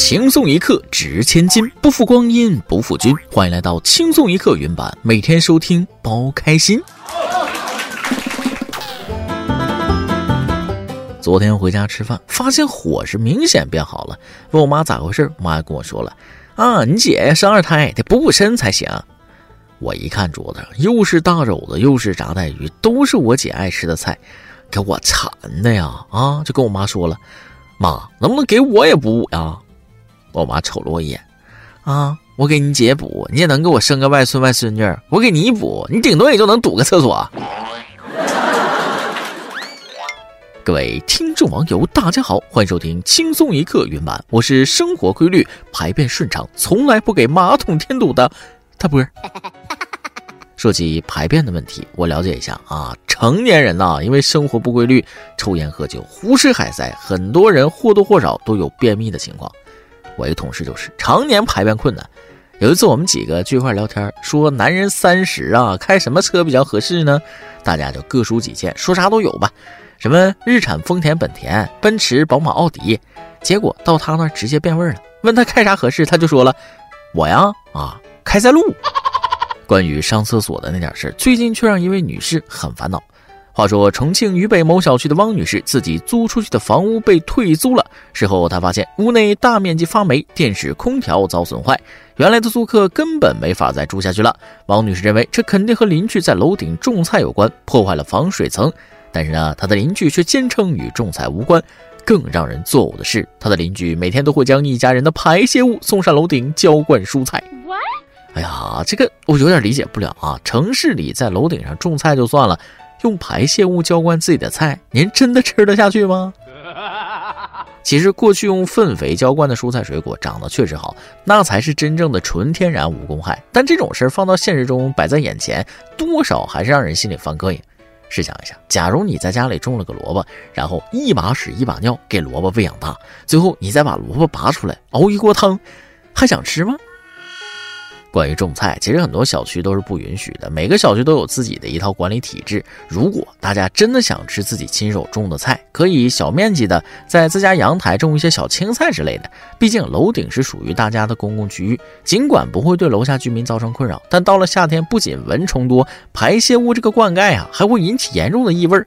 轻松一刻值千金，不负光阴不负君。欢迎来到轻松一刻云版，每天收听包开心。昨天回家吃饭，发现伙食明显变好了，问我妈咋回事，妈跟我说了：“啊，你姐生二胎得补补身才行。”我一看桌子上又是大肘子又是炸带鱼，都是我姐爱吃的菜，给我馋的呀！啊，就跟我妈说了：“妈，能不能给我也补补呀？”我妈瞅了我一眼，啊，我给你姐补，你也能给我生个外孙外孙女，我给你补，你顶多也就能堵个厕所。各位听众网友，大家好，欢迎收听轻松一刻云版，我是生活规律、排便顺畅、从来不给马桶添堵的大波。说起排便的问题，我了解一下啊，成年人呐，因为生活不规律、抽烟喝酒、胡吃海塞，很多人或多或少都有便秘的情况。我一同事就是常年排便困难。有一次我们几个聚一块聊天，说男人三十啊，开什么车比较合适呢？大家就各抒己见，说啥都有吧。什么日产、丰田、本田、奔驰、宝马、奥迪。结果到他那直接变味了，问他开啥合适，他就说了：“我呀，啊，开塞路。”关于上厕所的那点事儿，最近却让一位女士很烦恼。话说，重庆渝北某小区的汪女士自己租出去的房屋被退租了。事后，她发现屋内大面积发霉，电视、空调遭损坏，原来的租客根本没法再住下去了。汪女士认为，这肯定和邻居在楼顶种菜有关，破坏了防水层。但是呢，她的邻居却坚称与种菜无关。更让人作呕的是，她的邻居每天都会将一家人的排泄物送上楼顶浇灌蔬菜。哎呀，这个我有点理解不了啊！城市里在楼顶上种菜就算了。用排泄物浇灌自己的菜，您真的吃得下去吗？其实过去用粪肥浇灌的蔬菜水果长得确实好，那才是真正的纯天然无公害。但这种事儿放到现实中摆在眼前，多少还是让人心里犯膈应。试想一下，假如你在家里种了个萝卜，然后一把屎一把尿给萝卜喂养大，最后你再把萝卜拔出来熬一锅汤，还想吃吗？关于种菜，其实很多小区都是不允许的。每个小区都有自己的一套管理体制。如果大家真的想吃自己亲手种的菜，可以小面积的在自家阳台种一些小青菜之类的。毕竟楼顶是属于大家的公共区域，尽管不会对楼下居民造成困扰，但到了夏天，不仅蚊虫多，排泄物这个灌溉啊，还会引起严重的异味。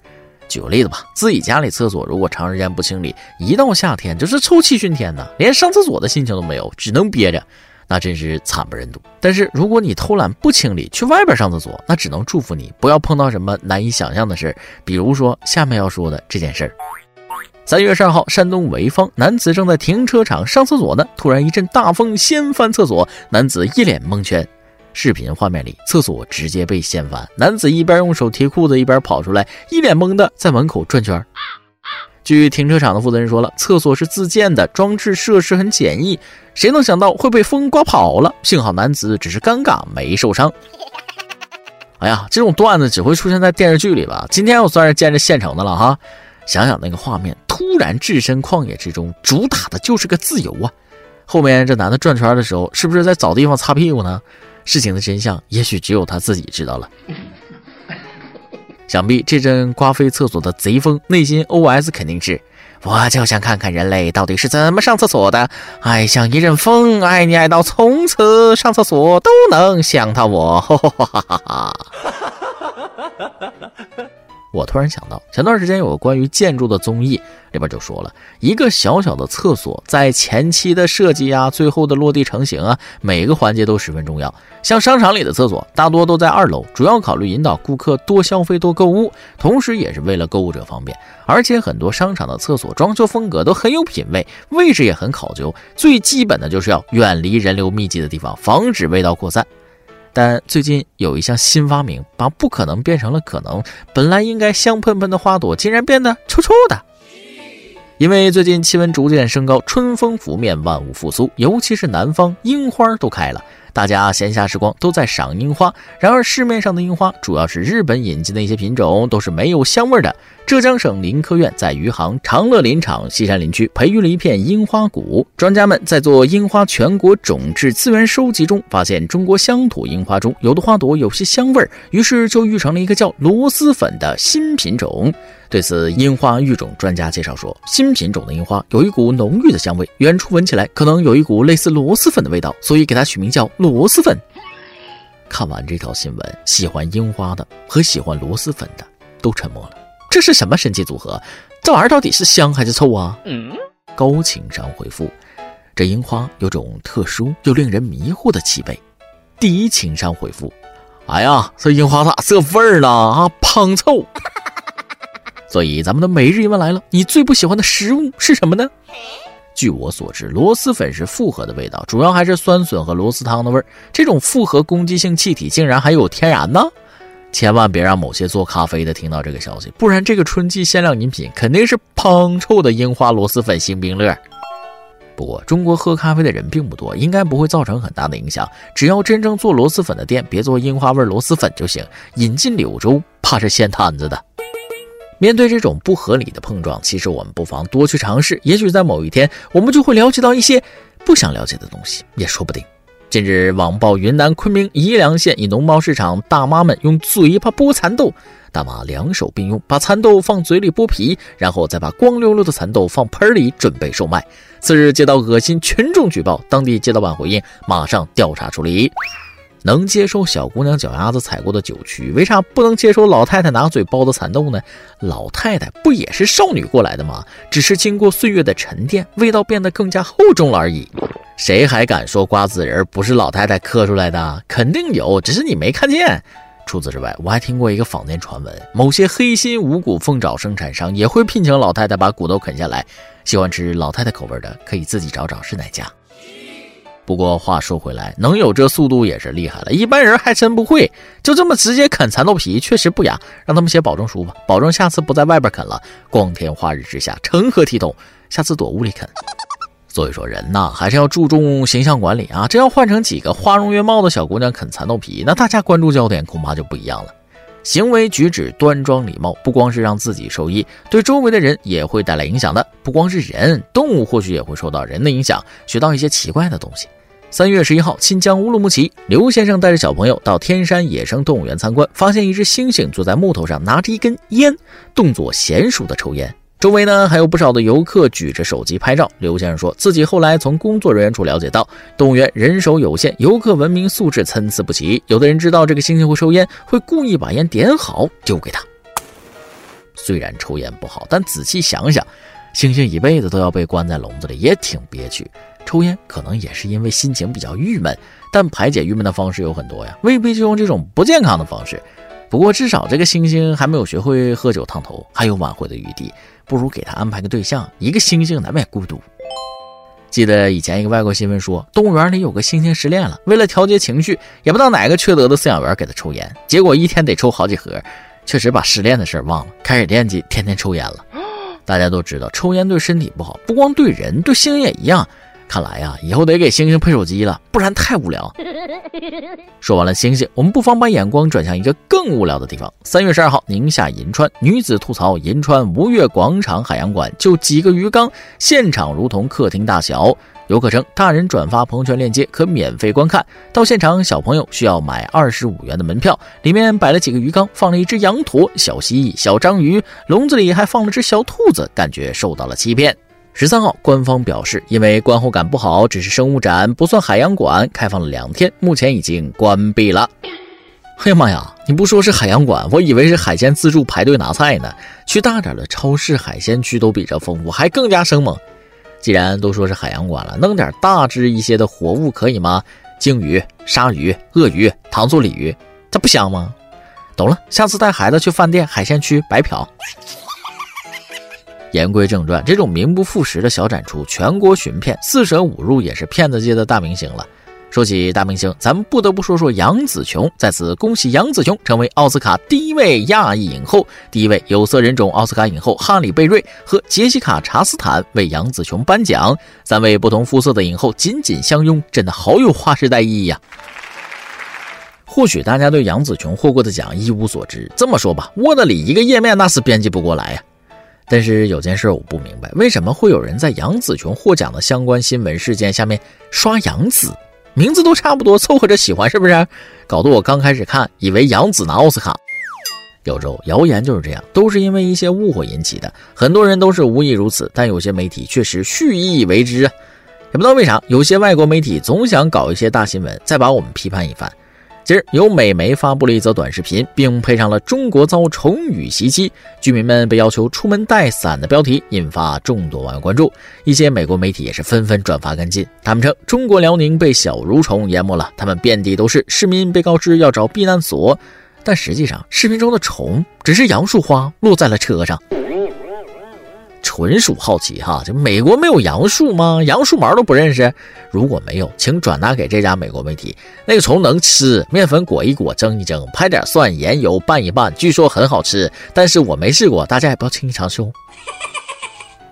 举个例子吧，自己家里厕所如果长时间不清理，一到夏天就是臭气熏天呐，连上厕所的心情都没有，只能憋着。那真是惨不忍睹。但是如果你偷懒不清理，去外边上厕所，那只能祝福你不要碰到什么难以想象的事儿比如说下面要说的这件事儿。三月十二号，山东潍坊男子正在停车场上厕所呢，突然一阵大风掀翻厕所，男子一脸蒙圈。视频画面里，厕所直接被掀翻，男子一边用手提裤子，一边跑出来，一脸懵的在门口转圈。据停车场的负责人说了，厕所是自建的，装置设施很简易，谁能想到会被风刮跑了？幸好男子只是尴尬，没受伤。哎呀，这种段子只会出现在电视剧里吧？今天我算是见着现成的了哈！想想那个画面，突然置身旷野之中，主打的就是个自由啊！后面这男的转圈的时候，是不是在找地方擦屁股呢？事情的真相，也许只有他自己知道了。想必这阵刮飞厕所的贼风，内心 OS 肯定是：我就想看看人类到底是怎么上厕所的。爱像一阵风，爱你爱到从此上厕所都能想到我。哈哈哈哈哈哈。我突然想到，前段时间有个关于建筑的综艺，里边就说了一个小小的厕所，在前期的设计啊，最后的落地成型啊，每个环节都十分重要。像商场里的厕所，大多都在二楼，主要考虑引导顾客多消费、多购物，同时也是为了购物者方便。而且很多商场的厕所装修风格都很有品位，位置也很考究。最基本的就是要远离人流密集的地方，防止味道扩散。但最近有一项新发明，把不可能变成了可能。本来应该香喷喷的花朵，竟然变得臭臭的。因为最近气温逐渐升高，春风拂面，万物复苏，尤其是南方，樱花都开了。大家闲暇时光都在赏樱花，然而市面上的樱花主要是日本引进的一些品种，都是没有香味的。浙江省林科院在余杭长乐林场西山林区培育了一片樱花谷，专家们在做樱花全国种质资源收集中，发现中国乡土樱花中有的花朵有些香味儿，于是就育成了一个叫螺蛳粉的新品种。对此，樱花育种专家介绍说，新品种的樱花有一股浓郁的香味，远处闻起来可能有一股类似螺蛳粉的味道，所以给它取名叫螺蛳粉。看完这条新闻，喜欢樱花的和喜欢螺蛳粉的都沉默了。这是什么神奇组合？这玩意儿到底是香还是臭啊？高情商回复：这樱花有种特殊又令人迷惑的气味。低情商回复：哎呀，这樱花咋这味儿呢？啊，胖臭。所以咱们的每日一问来了，你最不喜欢的食物是什么呢？据我所知，螺蛳粉是复合的味道，主要还是酸笋和螺蛳汤的味儿。这种复合攻击性气体竟然还有天然呢？千万别让某些做咖啡的听到这个消息，不然这个春季限量饮品肯定是胖臭的樱花螺蛳粉星冰乐。不过中国喝咖啡的人并不多，应该不会造成很大的影响。只要真正做螺蛳粉的店别做樱花味螺蛳粉就行。引进柳州怕是掀摊子的。面对这种不合理的碰撞，其实我们不妨多去尝试，也许在某一天，我们就会了解到一些不想了解的东西，也说不定。近日，网曝云南昆明宜良县一农贸市场，大妈们用嘴巴剥蚕豆，大妈两手并用，把蚕豆放嘴里剥皮，然后再把光溜溜的蚕豆放盆里准备售卖。次日接到恶心群众举报，当地街道办回应，马上调查处理。能接受小姑娘脚丫子踩过的酒曲，为啥不能接受老太太拿嘴包的蚕豆呢？老太太不也是少女过来的吗？只是经过岁月的沉淀，味道变得更加厚重了而已。谁还敢说瓜子仁不是老太太刻出来的？肯定有，只是你没看见。除此之外，我还听过一个坊间传闻，某些黑心无骨凤爪生产商也会聘请老太太把骨头啃下来。喜欢吃老太太口味的，可以自己找找是哪家。不过话说回来，能有这速度也是厉害了，一般人还真不会。就这么直接啃蚕豆皮，确实不雅，让他们写保证书吧，保证下次不在外边啃了。光天化日之下，成何体统？下次躲屋里啃。所以说人呐，还是要注重形象管理啊。这要换成几个花容月貌的小姑娘啃蚕豆皮，那大家关注焦点恐怕就不一样了。行为举止端庄礼貌，不光是让自己受益，对周围的人也会带来影响的。不光是人，动物或许也会受到人的影响，学到一些奇怪的东西。三月十一号，新疆乌鲁木齐，刘先生带着小朋友到天山野生动物园参观，发现一只猩猩坐在木头上，拿着一根烟，动作娴熟的抽烟。周围呢还有不少的游客举着手机拍照。刘先生说自己后来从工作人员处了解到，动物园人手有限，游客文明素质参差不齐。有的人知道这个猩猩会抽烟，会故意把烟点好丢给他。虽然抽烟不好，但仔细想想，猩猩一辈子都要被关在笼子里，也挺憋屈。抽烟可能也是因为心情比较郁闷，但排解郁闷的方式有很多呀，未必就用这种不健康的方式。不过至少这个猩猩还没有学会喝酒烫头，还有挽回的余地。不如给他安排个对象，一个猩猩难免孤独。记得以前一个外国新闻说，动物园里有个猩猩失恋了，为了调节情绪，也不知道哪个缺德的饲养员给他抽烟，结果一天得抽好几盒，确实把失恋的事儿忘了，开始惦记天天抽烟了。大家都知道抽烟对身体不好，不光对人，对猩猩也一样。看来呀，以后得给星星配手机了，不然太无聊。说完了星星，我们不妨把眼光转向一个更无聊的地方。三月十二号，宁夏银川女子吐槽银川吴越广场海洋馆就几个鱼缸，现场如同客厅大小。游客称，大人转发朋友圈链接可免费观看，到现场小朋友需要买二十五元的门票。里面摆了几个鱼缸，放了一只羊驼、小蜥蜴、小章鱼，笼子里还放了只小兔子，感觉受到了欺骗。十三号，官方表示，因为观后感不好，只是生物展，不算海洋馆，开放了两天，目前已经关闭了。哎呀妈呀，你不说是海洋馆，我以为是海鲜自助排队拿菜呢。去大点的超市，海鲜区都比这丰富，还更加生猛。既然都说是海洋馆了，弄点大只一些的活物可以吗？鲸鱼、鲨鱼、鳄鱼、糖醋鲤鱼，它不香吗？懂了，下次带孩子去饭店海鲜区白嫖。言归正传，这种名不副实的小展出，全国寻骗，四舍五入也是骗子界的大明星了。说起大明星，咱们不得不说说杨紫琼。在此，恭喜杨紫琼成为奥斯卡第一位亚裔影后，第一位有色人种奥斯卡影后哈里贝瑞和杰西卡查斯坦为杨紫琼颁奖。三位不同肤色的影后紧紧相拥，真的好有划时代意义呀！或许大家对杨紫琼获过的奖一无所知，这么说吧，Word 里一个页面那是编辑不过来呀。但是有件事我不明白，为什么会有人在杨紫琼获奖的相关新闻事件下面刷杨紫？名字都差不多，凑合着喜欢是不是？搞得我刚开始看以为杨紫拿奥斯卡。有时候谣言就是这样，都是因为一些误会引起的。很多人都是无意如此，但有些媒体确实蓄意为之啊！也不知道为啥，有些外国媒体总想搞一些大新闻，再把我们批判一番。今儿有美媒发布了一则短视频，并配上了“中国遭虫雨袭击，居民们被要求出门带伞”的标题，引发众多网友关注。一些美国媒体也是纷纷转发跟进。他们称，中国辽宁被小蠕虫淹没了，他们遍地都是，市民被告知要找避难所。但实际上，视频中的虫只是杨树花落在了车上。纯属好奇哈，这美国没有杨树吗？杨树毛都不认识？如果没有，请转达给这家美国媒体。那个虫能吃，面粉裹一裹，蒸一蒸，拍点蒜盐油拌一拌，据说很好吃。但是我没试过，大家也不要轻易尝试哦。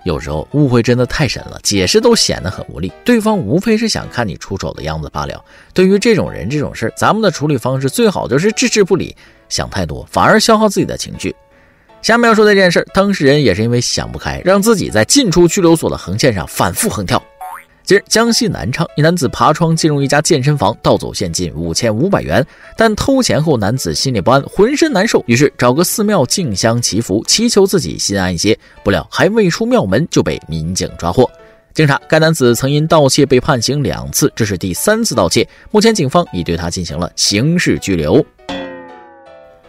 有时候误会真的太深了，解释都显得很无力。对方无非是想看你出丑的样子罢了。对于这种人这种事儿咱们的处理方式最好就是置之不理。想太多反而消耗自己的情绪。下面要说的这件事，当事人也是因为想不开，让自己在进出拘留所的横线上反复横跳。今日江西南昌一男子爬窗进入一家健身房，盗走现金五千五百元。但偷钱后，男子心里不安，浑身难受，于是找个寺庙敬香祈福，祈求自己心安一些。不料还未出庙门，就被民警抓获。经查，该男子曾因盗窃被判刑两次，这是第三次盗窃。目前警方已对他进行了刑事拘留。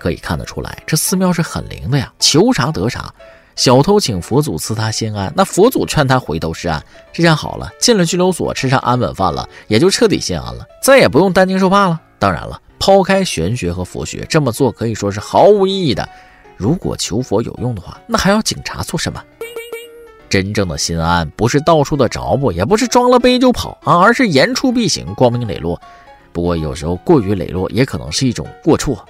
可以看得出来，这寺庙是很灵的呀，求啥得啥。小偷请佛祖赐他心安，那佛祖劝他回头是岸。这下好了，进了拘留所，吃上安稳饭了，也就彻底心安了，再也不用担惊受怕了。当然了，抛开玄学和佛学，这么做可以说是毫无意义的。如果求佛有用的话，那还要警察做什么？真正的心安，不是到处的找补，也不是装了杯就跑啊，而是言出必行，光明磊落。不过有时候过于磊落，也可能是一种过错。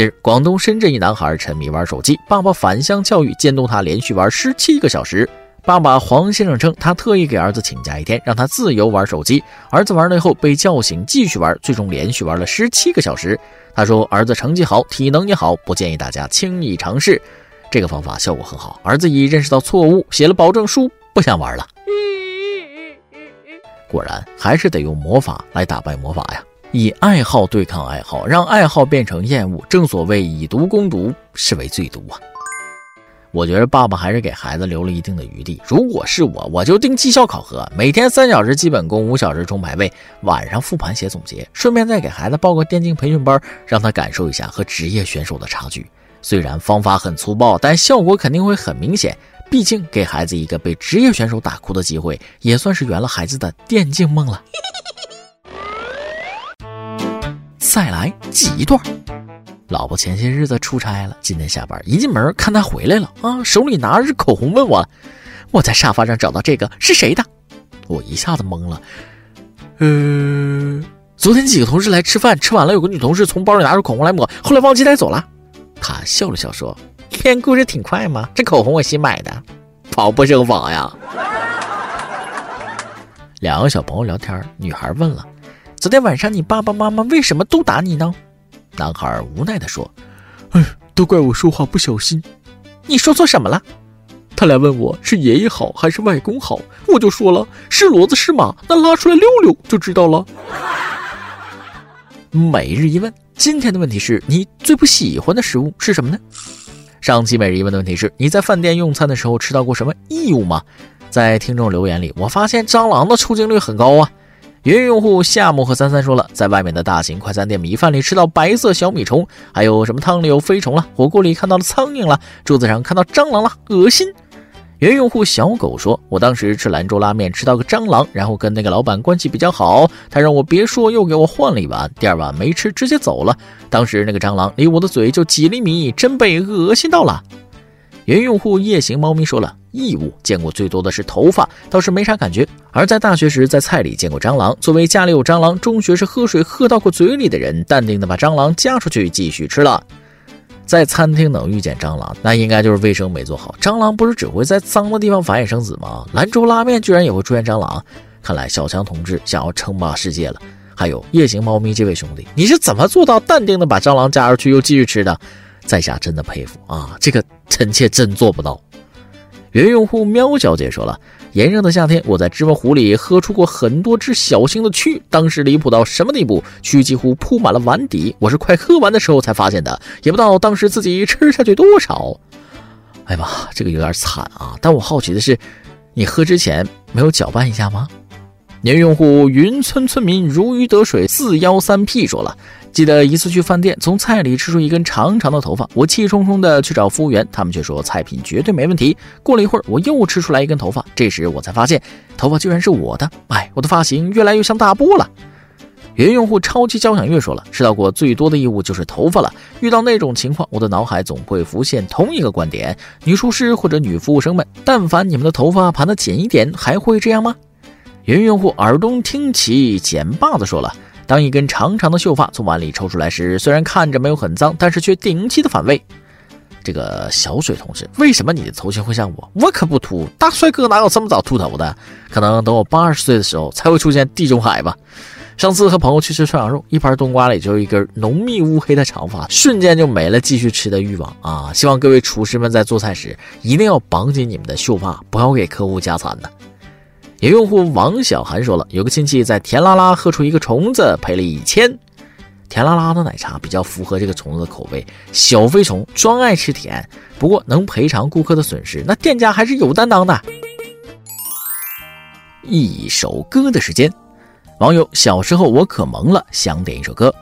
近日，广东深圳一男孩沉迷玩手机，爸爸反向教育，监督他连续玩十七个小时。爸爸黄先生称，他特意给儿子请假一天，让他自由玩手机。儿子玩累后被叫醒，继续玩，最终连续玩了十七个小时。他说，儿子成绩好，体能也好，不建议大家轻易尝试。这个方法效果很好，儿子已认识到错误，写了保证书，不想玩了。果然，还是得用魔法来打败魔法呀。以爱好对抗爱好，让爱好变成厌恶，正所谓以毒攻毒，是为最毒啊！我觉得爸爸还是给孩子留了一定的余地。如果是我，我就定绩效考核，每天三小时基本功，五小时冲排位，晚上复盘写总结，顺便再给孩子报个电竞培训班，让他感受一下和职业选手的差距。虽然方法很粗暴，但效果肯定会很明显。毕竟给孩子一个被职业选手打哭的机会，也算是圆了孩子的电竞梦了。再来挤一段。老婆前些日子出差了，今天下班一进门看她回来了啊，手里拿着口红，问我：“我在沙发上找到这个是谁的？”我一下子懵了。呃，昨天几个同事来吃饭，吃完了有个女同事从包里拿出口红来抹，后来忘记带走了。她笑了笑说：“编故事挺快嘛，这口红我新买的，防不胜防呀。”两个小朋友聊天，女孩问了。昨天晚上你爸爸妈妈为什么都打你呢？男孩无奈地说：“哎，都怪我说话不小心。你说错什么了？他俩问我是爷爷好还是外公好，我就说了是骡子是马，那拉出来溜溜就知道了。”每日一问，今天的问题是你最不喜欢的食物是什么呢？上期每日一问的问题是你在饭店用餐的时候吃到过什么异物吗？在听众留言里，我发现蟑螂的出镜率很高啊。云用户夏木和三三说了，在外面的大型快餐店米饭里吃到白色小米虫，还有什么汤里有飞虫了，火锅里看到了苍蝇了，桌子上看到蟑螂了，恶心。原用户小狗说，我当时吃兰州拉面吃到个蟑螂，然后跟那个老板关系比较好，他让我别说，又给我换了一碗，第二碗没吃直接走了。当时那个蟑螂离我的嘴就几厘米，真被恶心到了。原用户夜行猫咪说了。异物见过最多的是头发，倒是没啥感觉。而在大学时，在菜里见过蟑螂。作为家里有蟑螂，中学时喝水喝到过嘴里的人，淡定的把蟑螂夹出去继续吃了。在餐厅能遇见蟑螂，那应该就是卫生没做好。蟑螂不是只会在脏的地方繁衍生子吗？兰州拉面居然也会出现蟑螂，看来小强同志想要称霸世界了。还有夜行猫咪这位兄弟，你是怎么做到淡定的把蟑螂夹出去又继续吃的？在下真的佩服啊，这个臣妾真做不到。原用户喵小姐说了，炎热的夏天，我在芝麻糊里喝出过很多只小型的蛆，当时离谱到什么地步？蛆几乎铺满了碗底，我是快喝完的时候才发现的，也不知道当时自己吃下去多少。哎呀妈，这个有点惨啊！但我好奇的是，你喝之前没有搅拌一下吗？年用户云村村民如鱼得水四幺三 P 说了。记得一次去饭店，从菜里吃出一根长长的头发，我气冲冲的去找服务员，他们却说菜品绝对没问题。过了一会儿，我又吃出来一根头发，这时我才发现头发居然是我的。哎，我的发型越来越像大波了。原用户超级交响乐说了，吃到过最多的异物就是头发了。遇到那种情况，我的脑海总会浮现同一个观点：女厨师或者女服务生们，但凡你们的头发盘得紧一点，还会这样吗？原用户耳东听起剪把子说了。当一根长长的秀发从碗里抽出来时，虽然看着没有很脏，但是却顶级的反胃。这个小水同志，为什么你的头型会像我？我可不秃，大帅哥哪有这么早秃头的？可能等我八十岁的时候才会出现地中海吧。上次和朋友去吃涮羊肉，一盘冬瓜里就有一根浓密乌黑的长发，瞬间就没了继续吃的欲望啊！希望各位厨师们在做菜时一定要绑紧你们的秀发，不要给客户加餐呢。有用户王小涵说了，有个亲戚在甜啦啦喝出一个虫子，赔了一千。甜啦啦的奶茶比较符合这个虫子的口味，小飞虫专爱吃甜。不过能赔偿顾客的损失，那店家还是有担当的。一首歌的时间，网友小时候我可萌了，想点一首歌。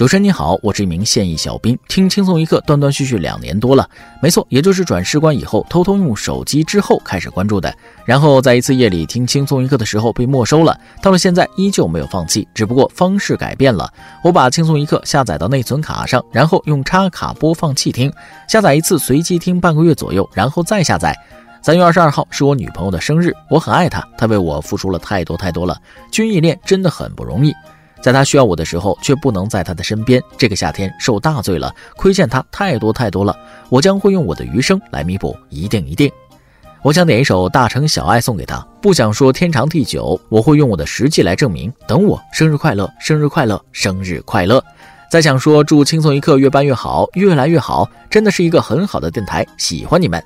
主持人你好，我是一名现役小兵，听轻松一刻断断续续两年多了，没错，也就是转士官以后偷偷用手机之后开始关注的，然后在一次夜里听轻松一刻的时候被没收了，到了现在依旧没有放弃，只不过方式改变了，我把轻松一刻下载到内存卡上，然后用插卡播放器听，下载一次随机听半个月左右，然后再下载。三月二十二号是我女朋友的生日，我很爱她，她为我付出了太多太多了，军艺恋真的很不容易。在他需要我的时候，却不能在他的身边。这个夏天受大罪了，亏欠他太多太多了。我将会用我的余生来弥补，一定一定。我想点一首《大城小爱》送给他，不想说天长地久，我会用我的实际来证明。等我，生日快乐，生日快乐，生日快乐。再想说祝轻松一刻越办越好，越来越好，真的是一个很好的电台，喜欢你们。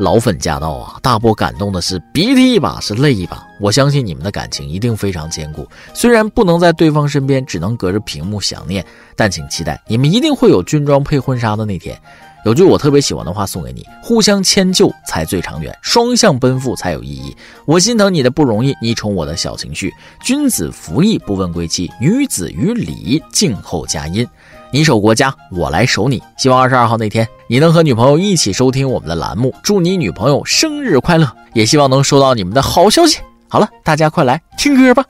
老粉驾到啊！大波感动的是鼻涕一把，是泪一把。我相信你们的感情一定非常坚固，虽然不能在对方身边，只能隔着屏幕想念，但请期待你们一定会有军装配婚纱的那天。有句我特别喜欢的话送给你：互相迁就才最长远，双向奔赴才有意义。我心疼你的不容易，你宠我的小情绪。君子服役不问归期，女子于礼静候佳音。你守国家，我来守你。希望二十二号那天，你能和女朋友一起收听我们的栏目。祝你女朋友生日快乐，也希望能收到你们的好消息。好了，大家快来听歌吧。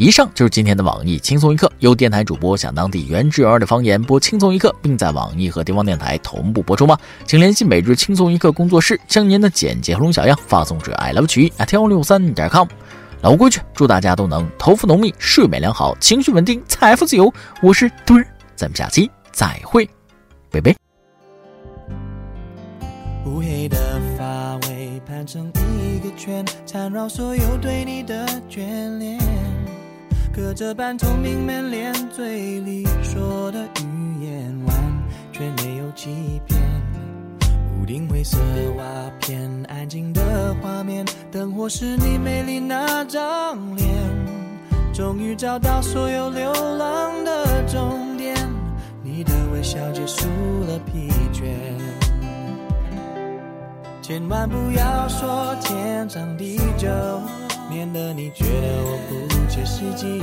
以上就是今天的网易轻松一刻，由电台主播想当地原汁原味的方言播轻松一刻，并在网易和地方电台同步播出吗？请联系每日轻松一刻工作室，将您的简介和录小样发送至 i love 曲艺 at 幺六三点 com。老规矩，祝大家都能头发浓密、睡眠良好、情绪稳定、财富自由。我是墩儿，咱们下期再会，拜拜。乌黑的发尾盘成一个圈，缠绕所有对你的眷恋。隔着半透明门帘，嘴里说的语言完全没有欺骗。屋顶灰色瓦片，安静的画面，灯火是你美丽那张脸。终于找到所有流浪的终点，你的微笑结束了疲倦。千万不要说天长地久，免得你觉得我不切实际。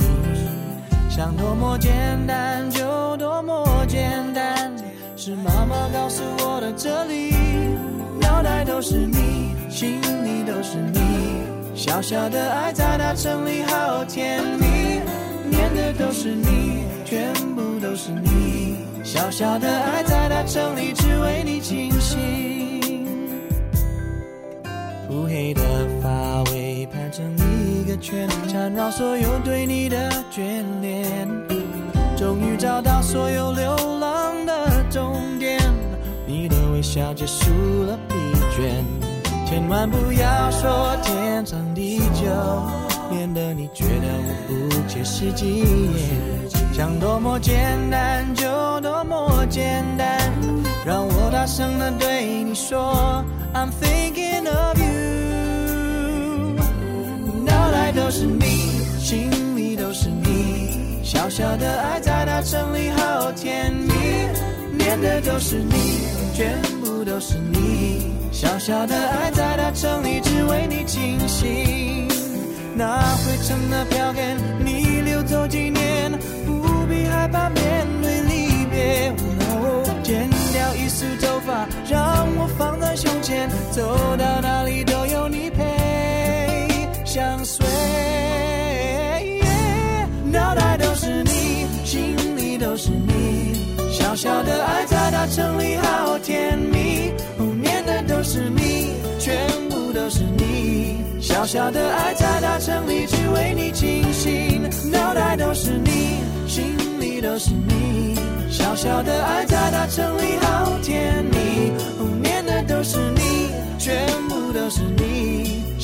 想多么简单就多么简单。是妈妈告诉我的，哲理脑袋都是你，心里都是你，小小的爱在大城里好甜蜜，念的都是你，全部都是你，小小的爱在大城里只为你倾心。乌黑的发尾一个圈，缠绕所有对你的眷恋，终于找到所有流浪的。终点，你的微笑结束了疲倦。千万不要说天长地久，免得你觉得我不切实际。想多么简单就多么简单，让我。大声的对你说，I'm thinking of you。都是你，心里都是你，小小的爱在大城里好甜蜜，念的都是你，全部都是你，小小的爱在大城里只为你倾心。那灰尘的票根，你留走几年，不必害怕面对离别。剪掉一束头发，让我放在胸前，走到哪里都有你陪相随。脑袋都是你，心里都是你，小小的爱在大城里好甜蜜，念的都是你，全部都是你。小小的爱在大城里只为你倾心，脑袋都是你，心里都是你。小小的爱在大城里好甜蜜，念的都是你，全部都是你。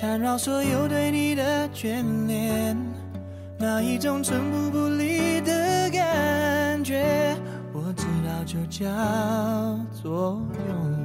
缠绕所有对你的眷恋。那一种寸步不离的感觉，我知道就叫做永远。